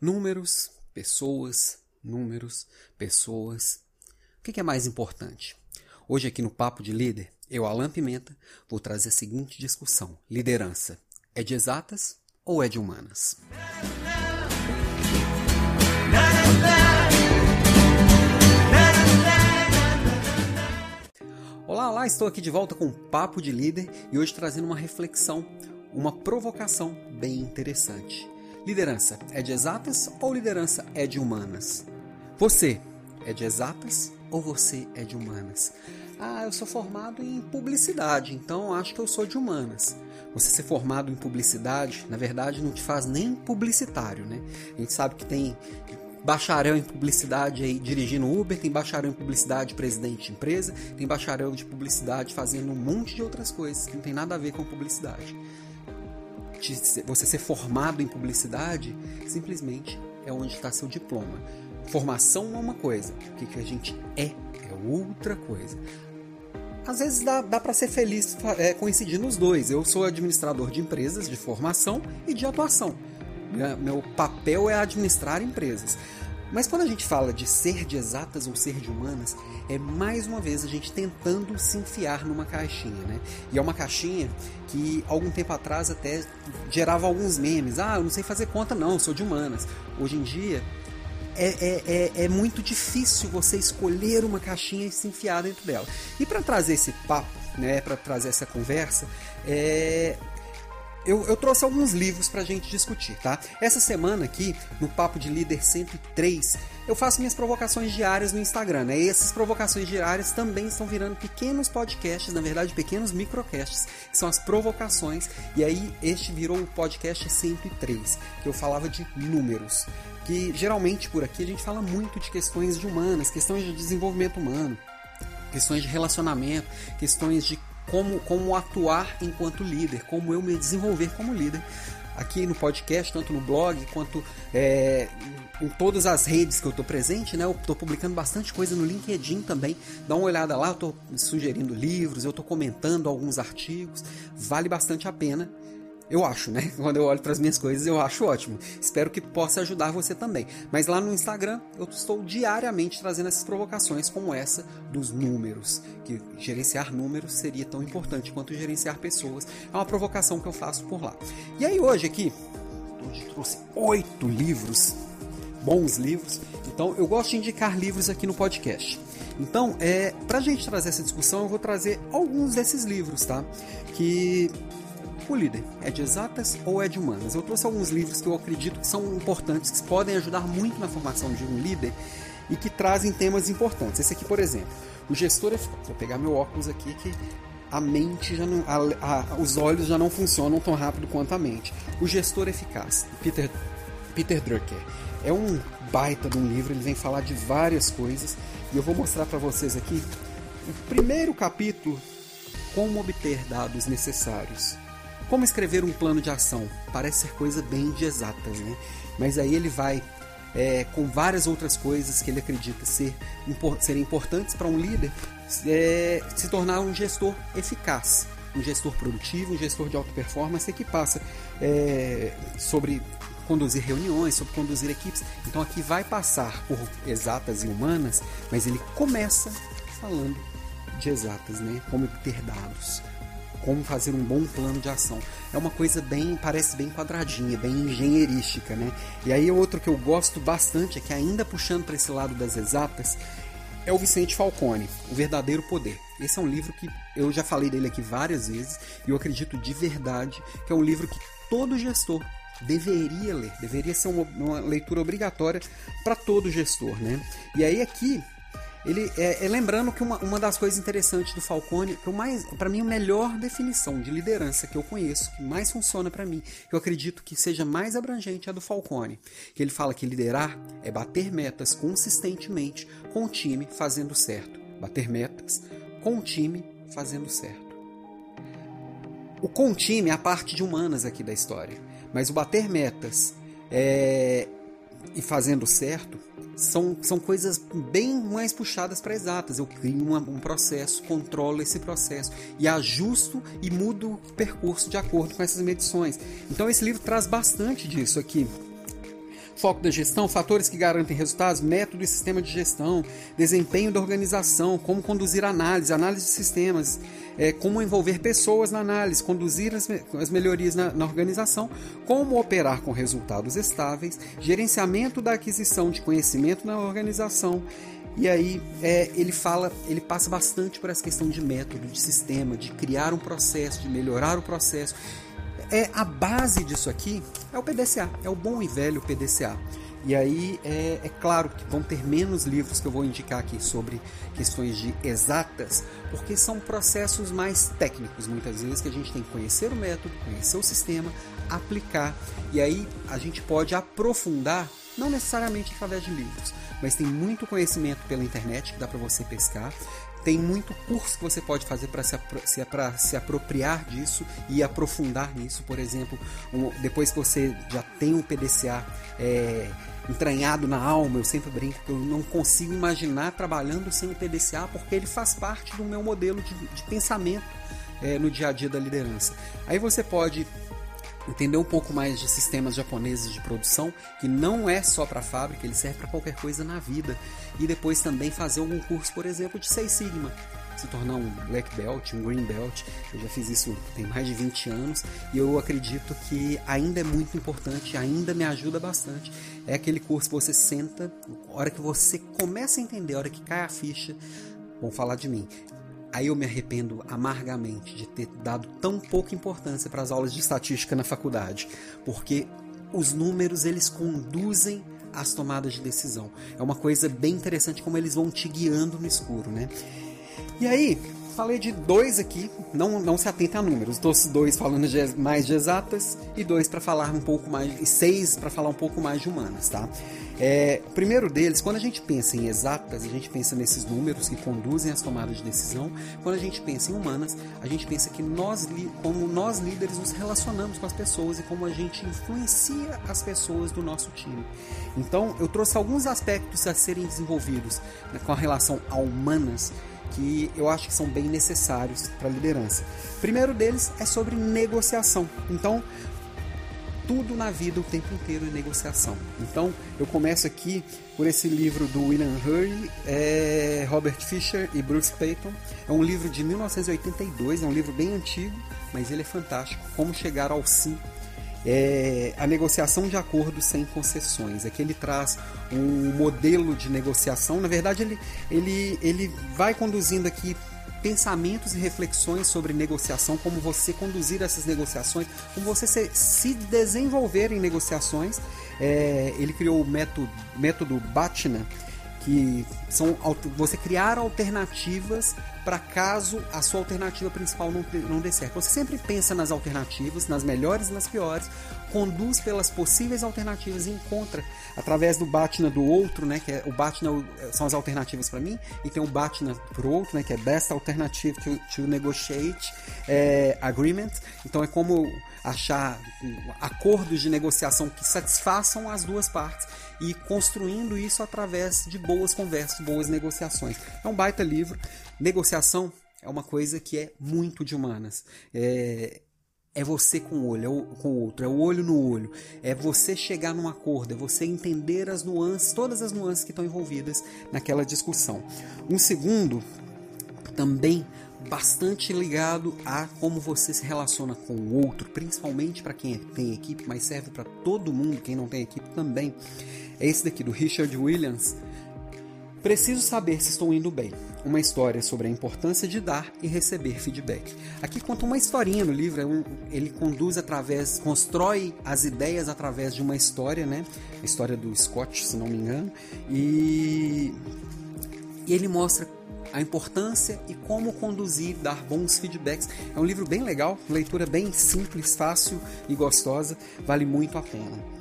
Números, pessoas, números, pessoas. O que é mais importante? Hoje, aqui no Papo de Líder, eu, Alan Pimenta, vou trazer a seguinte discussão: liderança é de exatas ou é de humanas? Olá, olá, estou aqui de volta com o Papo de Líder e hoje trazendo uma reflexão, uma provocação bem interessante. Liderança é de exatas ou liderança é de humanas? Você é de exatas ou você é de humanas? Ah, eu sou formado em publicidade, então acho que eu sou de humanas. Você ser formado em publicidade, na verdade, não te faz nem publicitário, né? A gente sabe que tem bacharel em publicidade aí dirigindo Uber, tem bacharel em publicidade presidente de empresa, tem bacharel de publicidade fazendo um monte de outras coisas que não tem nada a ver com publicidade. Você ser formado em publicidade simplesmente é onde está seu diploma. Formação é uma coisa, o que, que a gente é é outra coisa às vezes dá, dá para ser feliz é, coincidindo os dois. Eu sou administrador de empresas de formação e de atuação. Meu papel é administrar empresas. Mas quando a gente fala de ser de exatas ou ser de humanas, é mais uma vez a gente tentando se enfiar numa caixinha, né? E é uma caixinha que algum tempo atrás até gerava alguns memes. Ah, eu não sei fazer conta não, sou de humanas. Hoje em dia é, é, é, é, muito difícil você escolher uma caixinha e se enfiar dentro dela. E para trazer esse papo, né, para trazer essa conversa, é, eu, eu, trouxe alguns livros para a gente discutir, tá? Essa semana aqui, no Papo de Líder 103, eu faço minhas provocações diárias no Instagram, né? E essas provocações diárias também estão virando pequenos podcasts, na verdade, pequenos microcasts, que são as provocações. E aí, este virou o podcast 103, que eu falava de números que geralmente por aqui a gente fala muito de questões de humanas, questões de desenvolvimento humano, questões de relacionamento, questões de como, como atuar enquanto líder, como eu me desenvolver como líder. Aqui no podcast, tanto no blog quanto é, em todas as redes que eu estou presente, né? Eu estou publicando bastante coisa no LinkedIn também. Dá uma olhada lá, eu estou sugerindo livros, eu estou comentando alguns artigos. Vale bastante a pena. Eu acho, né? Quando eu olho para as minhas coisas, eu acho ótimo. Espero que possa ajudar você também. Mas lá no Instagram, eu estou diariamente trazendo essas provocações como essa dos números. Que gerenciar números seria tão importante quanto gerenciar pessoas. É uma provocação que eu faço por lá. E aí hoje aqui, hoje trouxe oito livros, bons livros. Então eu gosto de indicar livros aqui no podcast. Então, é, para a gente trazer essa discussão, eu vou trazer alguns desses livros, tá? Que o líder é de exatas ou é de humanas? Eu trouxe alguns livros que eu acredito que são importantes, que podem ajudar muito na formação de um líder e que trazem temas importantes. Esse aqui, por exemplo, o gestor eficaz. Vou pegar meu óculos aqui que a mente já não, a, a, os olhos já não funcionam tão rápido quanto a mente. O gestor eficaz, Peter Peter Drucker. É um baita de um livro, ele vem falar de várias coisas e eu vou mostrar para vocês aqui o primeiro capítulo como obter dados necessários. Como escrever um plano de ação? Parece ser coisa bem de exatas, né? Mas aí ele vai é, com várias outras coisas que ele acredita ser, serem importantes para um líder é, se tornar um gestor eficaz, um gestor produtivo, um gestor de alta performance que passa é, sobre conduzir reuniões, sobre conduzir equipes. Então aqui vai passar por exatas e humanas, mas ele começa falando de exatas, né? Como ter dados, como fazer um bom plano de ação. É uma coisa bem, parece bem quadradinha, bem engenheirística, né? E aí outro que eu gosto bastante, é que ainda puxando para esse lado das exatas, é o Vicente Falcone, O Verdadeiro Poder. Esse é um livro que eu já falei dele aqui várias vezes e eu acredito de verdade que é um livro que todo gestor deveria ler, deveria ser uma, uma leitura obrigatória para todo gestor, né? E aí aqui ele é, é, lembrando que uma, uma das coisas interessantes do Falcone, que mais, para mim a melhor definição de liderança que eu conheço, que mais funciona para mim, que eu acredito que seja mais abrangente é a do Falcone, que ele fala que liderar é bater metas consistentemente com o time fazendo certo, bater metas com o time fazendo certo. O com o time é a parte de humanas aqui da história, mas o bater metas é, e fazendo certo são, são coisas bem mais puxadas para exatas. Eu crio uma, um processo, controlo esse processo e ajusto e mudo o percurso de acordo com essas medições. Então esse livro traz bastante disso aqui. Foco da gestão, fatores que garantem resultados, método e sistema de gestão, desempenho da organização, como conduzir análise, análise de sistemas, é, como envolver pessoas na análise, conduzir as, as melhorias na, na, organização, como operar com resultados estáveis, gerenciamento da aquisição de conhecimento na organização. E aí é, ele fala, ele passa bastante por essa questão de método, de sistema, de criar um processo, de melhorar o processo é a base disso aqui é o PDCA, é o bom e velho PDCA. E aí é, é, claro que vão ter menos livros que eu vou indicar aqui sobre questões de exatas, porque são processos mais técnicos muitas vezes que a gente tem que conhecer o método, conhecer o sistema, aplicar e aí a gente pode aprofundar, não necessariamente através de livros, mas tem muito conhecimento pela internet que dá para você pescar. Tem muito curso que você pode fazer para se, se, se apropriar disso e aprofundar nisso. Por exemplo, um, depois que você já tem um PDCA é, entranhado na alma, eu sempre brinco que eu não consigo imaginar trabalhando sem o PDCA porque ele faz parte do meu modelo de, de pensamento é, no dia a dia da liderança. Aí você pode entender um pouco mais de sistemas japoneses de produção, que não é só para fábrica, ele serve para qualquer coisa na vida. E depois também fazer algum curso, por exemplo, de Seis Sigma, se tornar um black belt, um green belt. Eu já fiz isso tem mais de 20 anos e eu acredito que ainda é muito importante, ainda me ajuda bastante. É aquele curso que você senta, a hora que você começa a entender, a hora que cai a ficha, vão falar de mim. Aí eu me arrependo amargamente de ter dado tão pouca importância para as aulas de estatística na faculdade, porque os números eles conduzem as tomadas de decisão. É uma coisa bem interessante como eles vão te guiando no escuro, né? E aí, falei de dois aqui, não, não se atenta a números. Estou dois falando de, mais de exatas e dois para falar um pouco mais, e seis para falar um pouco mais de humanas, tá? É, primeiro deles, quando a gente pensa em exatas, a gente pensa nesses números que conduzem as tomadas de decisão. Quando a gente pensa em humanas, a gente pensa que nós, como nós líderes, nos relacionamos com as pessoas e como a gente influencia as pessoas do nosso time. Então, eu trouxe alguns aspectos a serem desenvolvidos né, com a relação a humanas que eu acho que são bem necessários para a liderança. O primeiro deles é sobre negociação. Então, tudo na vida o tempo inteiro é negociação. Então, eu começo aqui por esse livro do William Hurley, é, Robert Fisher e Bruce Payton. É um livro de 1982, é um livro bem antigo, mas ele é fantástico. Como chegar ao sim. É, a negociação de acordos sem concessões. É que ele traz um modelo de negociação. Na verdade, ele, ele, ele vai conduzindo aqui pensamentos e reflexões sobre negociação, como você conduzir essas negociações, como você se, se desenvolver em negociações. É, ele criou o método, método Batna, que são você criar alternativas para caso a sua alternativa principal não, não dê certo. Você sempre pensa nas alternativas, nas melhores e nas piores, conduz pelas possíveis alternativas e encontra através do Batna do outro, né, que é o Batna são as alternativas para mim e tem o Batna pro outro, né, que é best alternative to, to negotiate é, agreement. Então é como achar acordos de negociação que satisfaçam as duas partes e construindo isso através de boas conversas, boas negociações. É um baita livro. Negociação é uma coisa que é muito de humanas. É, é você com o olho, é com o outro, é o olho no olho. É você chegar num acordo, é você entender as nuances, todas as nuances que estão envolvidas naquela discussão. Um segundo, também bastante ligado a como você se relaciona com o outro, principalmente para quem tem equipe, mas serve para todo mundo, quem não tem equipe também. É esse daqui do Richard Williams. Preciso saber se estou indo bem. Uma história sobre a importância de dar e receber feedback. Aqui conta uma historinha no livro, é ele conduz através, constrói as ideias através de uma história, né? A história do Scott, se não me engano, e, e ele mostra a importância e como conduzir, dar bons feedbacks. É um livro bem legal, leitura bem simples, fácil e gostosa, vale muito a pena.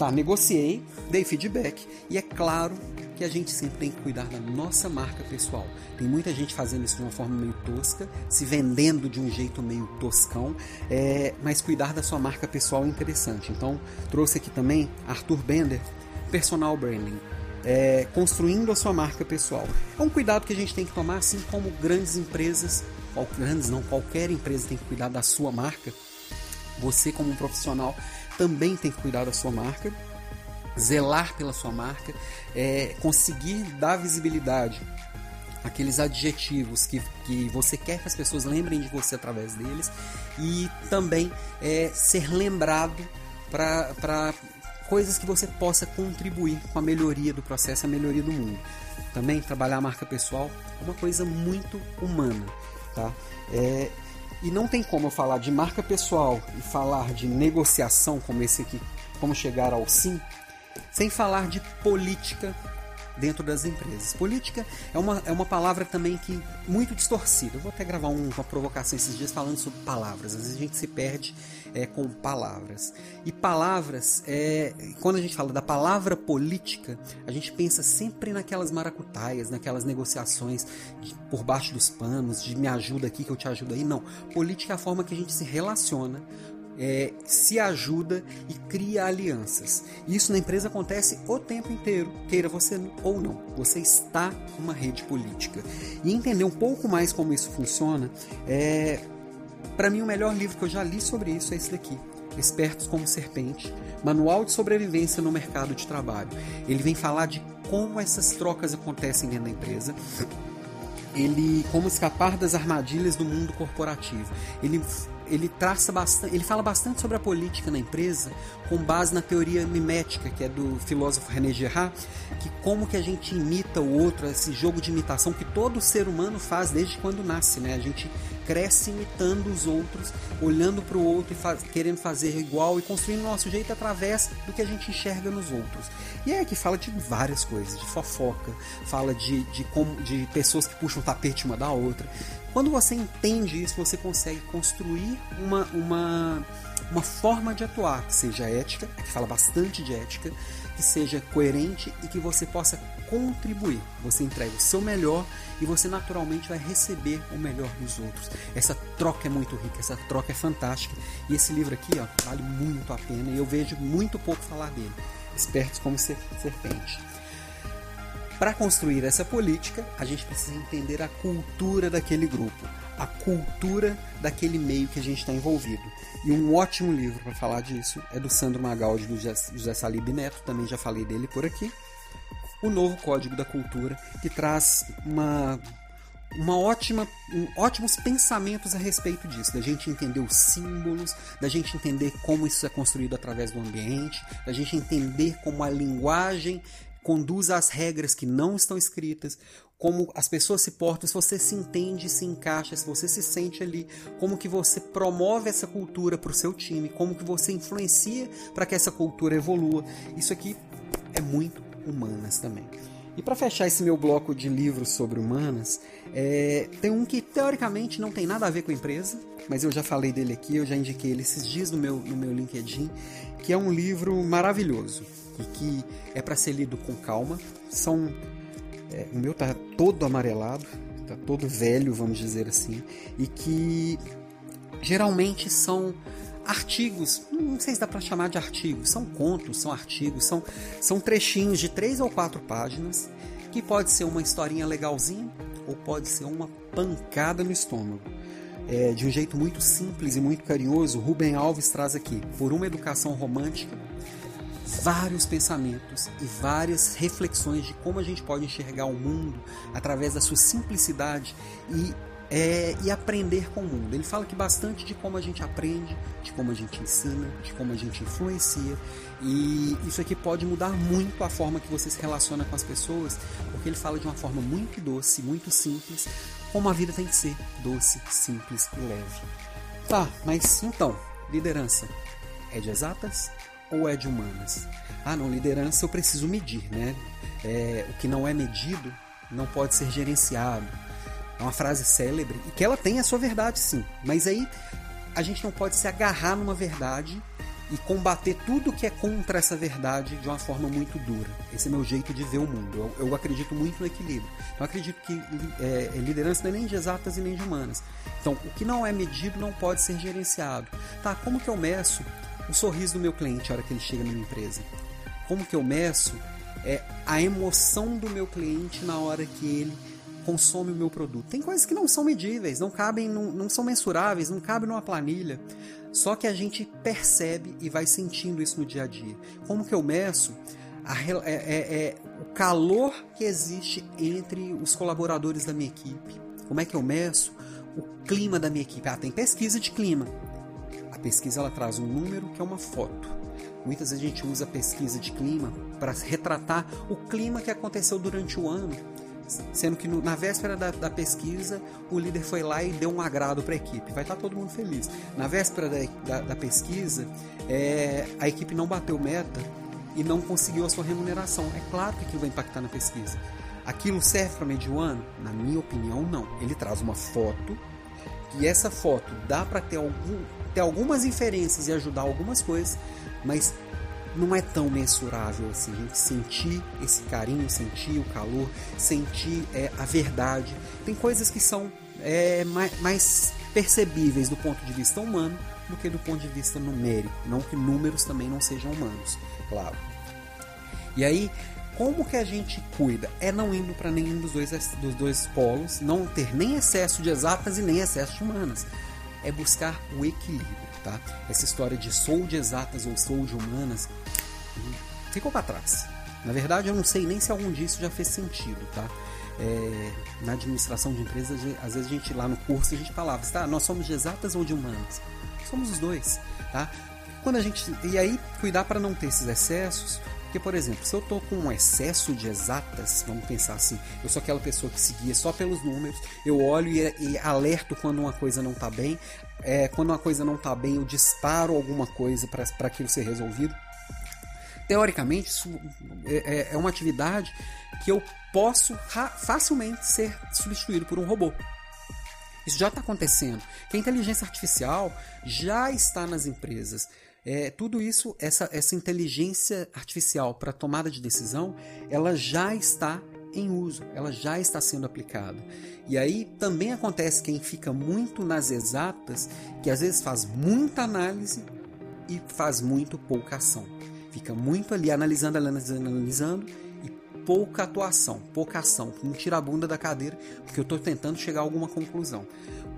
Tá, negociei, dei feedback e é claro que a gente sempre tem que cuidar da nossa marca pessoal. Tem muita gente fazendo isso de uma forma meio tosca, se vendendo de um jeito meio toscão, é, mas cuidar da sua marca pessoal é interessante. Então, trouxe aqui também Arthur Bender, Personal Branding. É, construindo a sua marca pessoal. É um cuidado que a gente tem que tomar, assim como grandes empresas, grandes não, qualquer empresa tem que cuidar da sua marca. Você como um profissional também tem que cuidar da sua marca. zelar pela sua marca, é conseguir dar visibilidade aqueles adjetivos que, que você quer que as pessoas lembrem de você através deles e também é, ser lembrado para coisas que você possa contribuir com a melhoria do processo, a melhoria do mundo. Também trabalhar a marca pessoal é uma coisa muito humana, tá? É, e não tem como eu falar de marca pessoal e falar de negociação como esse aqui, como chegar ao sim, sem falar de política dentro das empresas. Política é uma, é uma palavra também que muito distorcida. Eu vou até gravar um, uma provocação esses dias falando sobre palavras. Às vezes a gente se perde é, com palavras. E palavras, é, quando a gente fala da palavra política, a gente pensa sempre naquelas maracutaias, naquelas negociações de, por baixo dos panos, de me ajuda aqui que eu te ajudo aí. Não. Política é a forma que a gente se relaciona é, se ajuda e cria alianças. Isso na empresa acontece o tempo inteiro, queira você ou não. Você está numa rede política. E entender um pouco mais como isso funciona, é, para mim o melhor livro que eu já li sobre isso é esse daqui. Espertos como Serpente, Manual de Sobrevivência no Mercado de Trabalho. Ele vem falar de como essas trocas acontecem dentro da empresa, ele como escapar das armadilhas do mundo corporativo. Ele ele traça bastante, ele fala bastante sobre a política na empresa com base na teoria mimética, que é do filósofo René Girard, que como que a gente imita o outro, esse jogo de imitação que todo ser humano faz desde quando nasce, né? A gente cresce imitando os outros, olhando para o outro e querendo fazer igual e construindo o nosso jeito através do que a gente enxerga nos outros. E é que fala de várias coisas, de fofoca, fala de, de, como, de pessoas que puxam o tapete uma da outra. Quando você entende isso, você consegue construir uma, uma, uma forma de atuar que seja ética, que fala bastante de ética, que seja coerente e que você possa contribuir. Você entrega o seu melhor e você naturalmente vai receber o melhor dos outros. Essa troca é muito rica, essa troca é fantástica. E esse livro aqui ó, vale muito a pena e eu vejo muito pouco falar dele. Espertos como serpente. Para construir essa política, a gente precisa entender a cultura daquele grupo, a cultura daquele meio que a gente está envolvido. E um ótimo livro para falar disso é do Sandro Magaldi, do José Salib Neto, também já falei dele por aqui. O Novo Código da Cultura, que traz uma, uma ótima, um, ótimos pensamentos a respeito disso, da gente entender os símbolos, da gente entender como isso é construído através do ambiente, da gente entender como a linguagem conduz às regras que não estão escritas, como as pessoas se portam, se você se entende, se encaixa, se você se sente ali, como que você promove essa cultura para o seu time, como que você influencia para que essa cultura evolua. Isso aqui é muito humanas também. E para fechar esse meu bloco de livros sobre humanas, é, tem um que teoricamente não tem nada a ver com a empresa, mas eu já falei dele aqui, eu já indiquei ele esses dias no meu, no meu LinkedIn, que é um livro maravilhoso e que é para ser lido com calma. São é, o meu tá todo amarelado, tá todo velho, vamos dizer assim, e que geralmente são artigos, não sei se dá para chamar de artigos, são contos, são artigos, são, são trechinhos de três ou quatro páginas que pode ser uma historinha legalzinha ou pode ser uma pancada no estômago. É, de um jeito muito simples e muito carinhoso, Rubem Alves traz aqui, por uma educação romântica, vários pensamentos e várias reflexões de como a gente pode enxergar o mundo através da sua simplicidade e, é, e aprender com o mundo. Ele fala que bastante de como a gente aprende, de como a gente ensina, de como a gente influencia e isso aqui pode mudar muito a forma que você se relaciona com as pessoas, porque ele fala de uma forma muito doce, muito simples, como a vida tem que ser, doce, simples e leve. Tá, mas então, liderança é de exatas ou é de humanas? Ah, não, liderança eu preciso medir, né? É, o que não é medido não pode ser gerenciado. É uma frase célebre e que ela tem a sua verdade, sim. Mas aí a gente não pode se agarrar numa verdade e combater tudo que é contra essa verdade de uma forma muito dura. Esse é meu jeito de ver o mundo. Eu, eu acredito muito no equilíbrio. Eu acredito que é, liderança não é nem de exatas e nem de humanas. Então, o que não é medido não pode ser gerenciado. Tá, como que eu meço o sorriso do meu cliente na hora que ele chega na minha empresa? Como que eu meço é, a emoção do meu cliente na hora que ele consome o meu produto? Tem coisas que não são medíveis, não cabem, não, não são mensuráveis, não cabem numa planilha. Só que a gente percebe e vai sentindo isso no dia a dia. Como que eu meço é, é, é o calor que existe entre os colaboradores da minha equipe. Como é que eu meço o clima da minha equipe? Ah, tem pesquisa de clima. A pesquisa ela traz um número que é uma foto. Muitas vezes a gente usa a pesquisa de clima para retratar o clima que aconteceu durante o ano sendo que na véspera da, da, pesquisa o líder foi lá e deu um agrado para a equipe. Vai estar tá todo mundo feliz. Na véspera da, da, da pesquisa, é, a equipe não bateu meta e não conseguiu a sua remuneração. É claro que aquilo vai impactar na pesquisa. Aquilo serve para medir o ano? Na minha opinião, não. Ele traz uma foto e essa foto dá para ter, algum, ter algumas inferências e ajudar algumas coisas, mas não é tão mensurável assim. A gente sentir esse carinho, sentir o calor, sentir é, a verdade. Tem coisas que são é, mais, mais percebíveis do ponto de vista humano do que do ponto de vista numérico. Não que números também não sejam humanos, claro. E aí, como que a gente cuida? É não indo para nenhum dos dois, dos dois polos, não ter nem excesso de exatas e nem excesso de humanas. É buscar o equilíbrio tá? Essa história de sou de exatas ou sou de humanas ficou para trás. Na verdade, eu não sei nem se algum disso já fez sentido, tá? É, na administração de empresas, às vezes a gente lá no curso a gente falava, tá? Nós somos de exatas ou de humanas? Somos os dois, tá? Quando a gente e aí cuidar para não ter esses excessos, porque, por exemplo, se eu estou com um excesso de exatas, vamos pensar assim, eu sou aquela pessoa que seguia só pelos números, eu olho e, e alerto quando uma coisa não está bem, é, quando uma coisa não está bem, eu disparo alguma coisa para aquilo ser resolvido. Teoricamente, isso é, é, é uma atividade que eu posso facilmente ser substituído por um robô. Isso já está acontecendo. Que a inteligência artificial já está nas empresas. É, tudo isso, essa, essa inteligência artificial para tomada de decisão, ela já está em uso, ela já está sendo aplicada. E aí também acontece quem fica muito nas exatas, que às vezes faz muita análise e faz muito pouca ação. Fica muito ali analisando, analisando, analisando pouca atuação, pouca ação. Não tira a bunda da cadeira porque eu estou tentando chegar a alguma conclusão.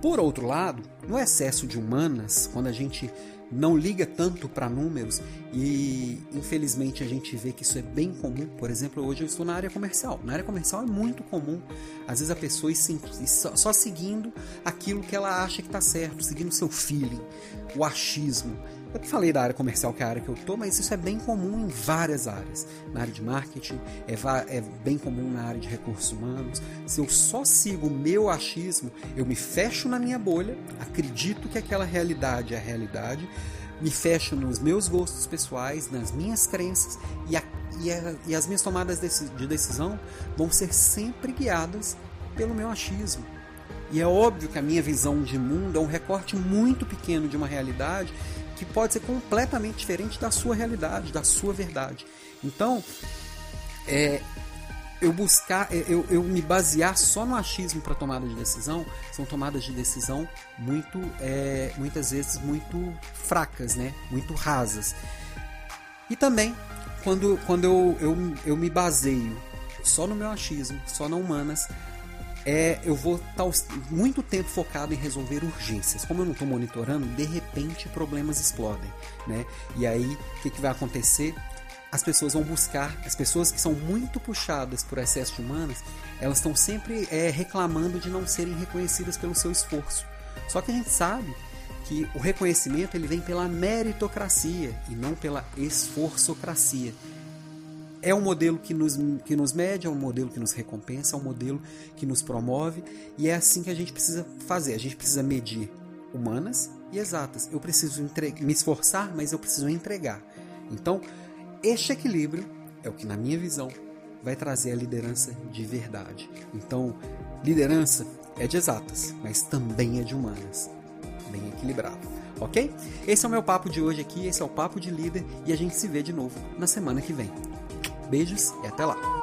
Por outro lado, no excesso de humanas, quando a gente não liga tanto para números e infelizmente a gente vê que isso é bem comum. Por exemplo, hoje eu estou na área comercial. Na área comercial é muito comum, às vezes a pessoa ir só seguindo aquilo que ela acha que está certo, seguindo seu feeling, o achismo. Eu falei da área comercial, que é a área que eu tô, mas isso é bem comum em várias áreas. Na área de marketing, é, é bem comum na área de recursos humanos. Se eu só sigo o meu achismo, eu me fecho na minha bolha, acredito que aquela realidade é a realidade, me fecho nos meus gostos pessoais, nas minhas crenças e, a, e, a, e as minhas tomadas de decisão vão ser sempre guiadas pelo meu achismo. E é óbvio que a minha visão de mundo é um recorte muito pequeno de uma realidade que pode ser completamente diferente da sua realidade, da sua verdade. Então, é, eu buscar, é, eu, eu me basear só no achismo para tomada de decisão, são tomadas de decisão muito, é, muitas vezes muito fracas, né? Muito rasas. E também, quando, quando eu, eu, eu me baseio só no meu achismo, só na humanas, é, eu vou estar tá muito tempo focado em resolver urgências. Como eu não estou monitorando, de repente problemas explodem, né? E aí, o que, que vai acontecer? As pessoas vão buscar, as pessoas que são muito puxadas por excesso de humanas, elas estão sempre é, reclamando de não serem reconhecidas pelo seu esforço. Só que a gente sabe que o reconhecimento ele vem pela meritocracia e não pela esforçocracia é um modelo que nos, que nos mede, é um modelo que nos recompensa, é um modelo que nos promove e é assim que a gente precisa fazer. A gente precisa medir humanas e exatas. Eu preciso me esforçar, mas eu preciso entregar. Então, este equilíbrio é o que, na minha visão, vai trazer a liderança de verdade. Então, liderança é de exatas, mas também é de humanas. Bem equilibrado. Ok? Esse é o meu papo de hoje aqui, esse é o Papo de Líder e a gente se vê de novo na semana que vem. Beijos e até lá!